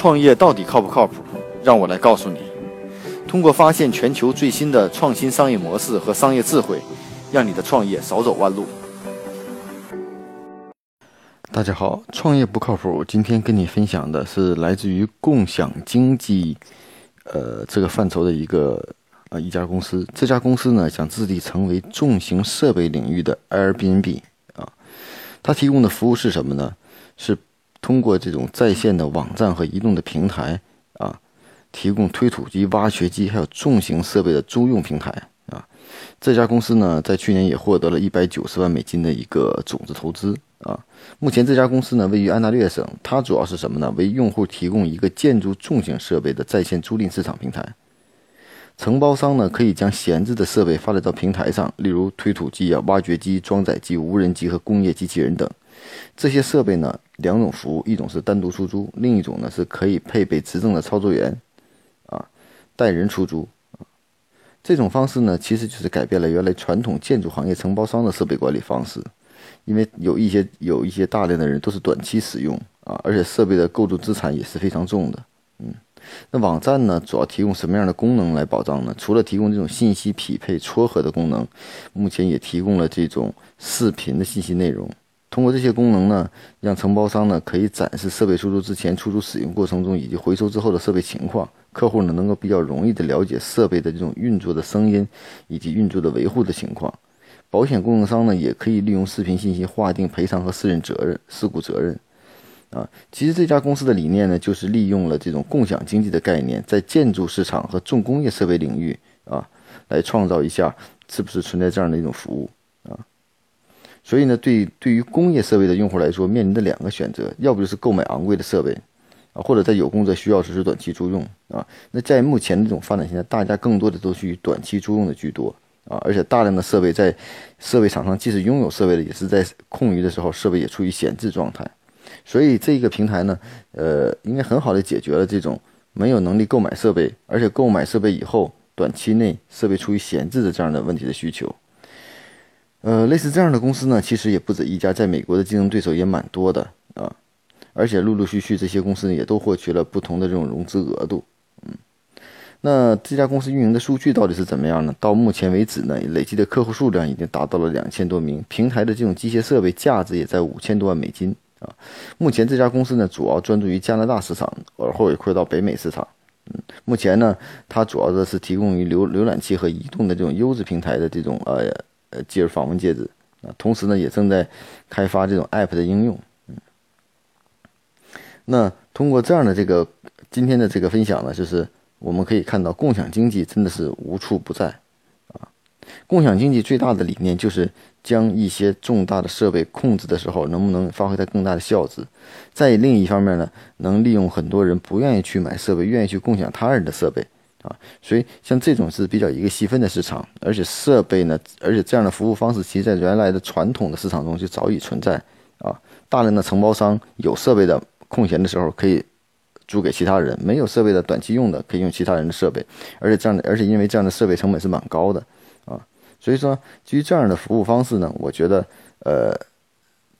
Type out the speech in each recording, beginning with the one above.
创业到底靠不靠谱？让我来告诉你。通过发现全球最新的创新商业模式和商业智慧，让你的创业少走弯路。大家好，创业不靠谱。今天跟你分享的是来自于共享经济，呃，这个范畴的一个啊一家公司。这家公司呢，想致力成为重型设备领域的 Airbnb 啊。它提供的服务是什么呢？是。通过这种在线的网站和移动的平台啊，提供推土机、挖掘机还有重型设备的租用平台啊。这家公司呢，在去年也获得了一百九十万美金的一个种子投资啊。目前这家公司呢，位于安大略省，它主要是什么呢？为用户提供一个建筑重型设备的在线租赁市场平台。承包商呢，可以将闲置的设备发展到平台上，例如推土机啊、挖掘机、装载机、无人机和工业机器人等。这些设备呢，两种服务，一种是单独出租，另一种呢是可以配备执政的操作员，啊，带人出租。这种方式呢，其实就是改变了原来传统建筑行业承包商的设备管理方式，因为有一些有一些大量的人都是短期使用啊，而且设备的构筑资产也是非常重的，嗯。那网站呢，主要提供什么样的功能来保障呢？除了提供这种信息匹配撮合的功能，目前也提供了这种视频的信息内容。通过这些功能呢，让承包商呢可以展示设备出租之前、出租使用过程中以及回收之后的设备情况。客户呢能够比较容易的了解设备的这种运作的声音以及运作的维护的情况。保险供应商呢也可以利用视频信息划定赔偿和私人责任、事故责任。啊，其实这家公司的理念呢，就是利用了这种共享经济的概念，在建筑市场和重工业设备领域啊，来创造一下是不是存在这样的一种服务啊？所以呢，对对于工业设备的用户来说，面临的两个选择，要不就是购买昂贵的设备啊，或者在有工作需要时是短期租用啊。那在目前这种发展现在，大家更多的都是以短期租用的居多啊，而且大量的设备在设备厂商即使拥有设备的，也是在空余的时候，设备也处于闲置状态。所以这个平台呢，呃，应该很好的解决了这种没有能力购买设备，而且购买设备以后短期内设备处于闲置的这样的问题的需求。呃，类似这样的公司呢，其实也不止一家，在美国的竞争对手也蛮多的啊，而且陆陆续续这些公司也都获取了不同的这种融资额度。嗯，那这家公司运营的数据到底是怎么样呢？到目前为止呢，累计的客户数量已经达到了两千多名，平台的这种机械设备价值也在五千多万美金。啊，目前这家公司呢，主要专注于加拿大市场，而后也扩到北美市场。嗯，目前呢，它主要的是提供于浏浏览器和移动的这种优质平台的这种呃呃接访问介质啊，同时呢，也正在开发这种 App 的应用。嗯，那通过这样的这个今天的这个分享呢，就是我们可以看到，共享经济真的是无处不在啊。共享经济最大的理念就是。将一些重大的设备控制的时候，能不能发挥它更大的效值？在另一方面呢，能利用很多人不愿意去买设备，愿意去共享他人的设备啊。所以像这种是比较一个细分的市场，而且设备呢，而且这样的服务方式，其实在原来的传统的市场中就早已存在啊。大量的承包商有设备的空闲的时候可以租给其他人，没有设备的短期用的可以用其他人的设备，而且这样的，而且因为这样的设备成本是蛮高的啊。所以说，基于这样的服务方式呢，我觉得，呃，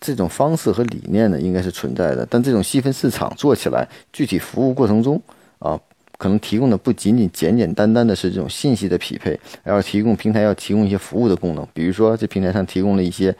这种方式和理念呢，应该是存在的。但这种细分市场做起来，具体服务过程中啊，可能提供的不仅仅简简单单的是这种信息的匹配，要提供平台要提供一些服务的功能，比如说这平台上提供了一些，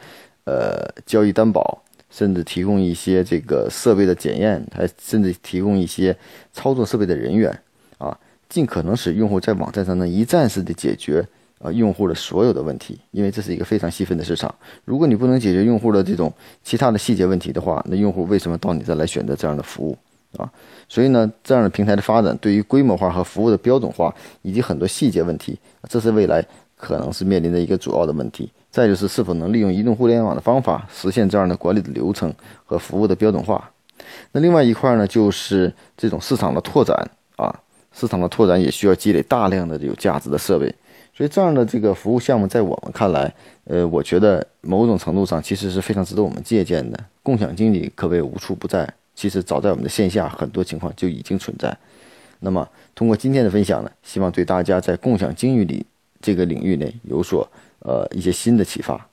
呃，交易担保，甚至提供一些这个设备的检验，还甚至提供一些操作设备的人员，啊，尽可能使用户在网站上能一站式的解决。啊，用户的所有的问题，因为这是一个非常细分的市场。如果你不能解决用户的这种其他的细节问题的话，那用户为什么到你这来选择这样的服务啊？所以呢，这样的平台的发展，对于规模化和服务的标准化，以及很多细节问题，这是未来可能是面临的一个主要的问题。再就是是否能利用移动互联网的方法，实现这样的管理的流程和服务的标准化。那另外一块呢，就是这种市场的拓展啊，市场的拓展也需要积累大量的有价值的设备。所以这样的这个服务项目，在我们看来，呃，我觉得某种程度上其实是非常值得我们借鉴的。共享经济可谓无处不在，其实早在我们的线下很多情况就已经存在。那么，通过今天的分享呢，希望对大家在共享经济里这个领域内有所呃一些新的启发。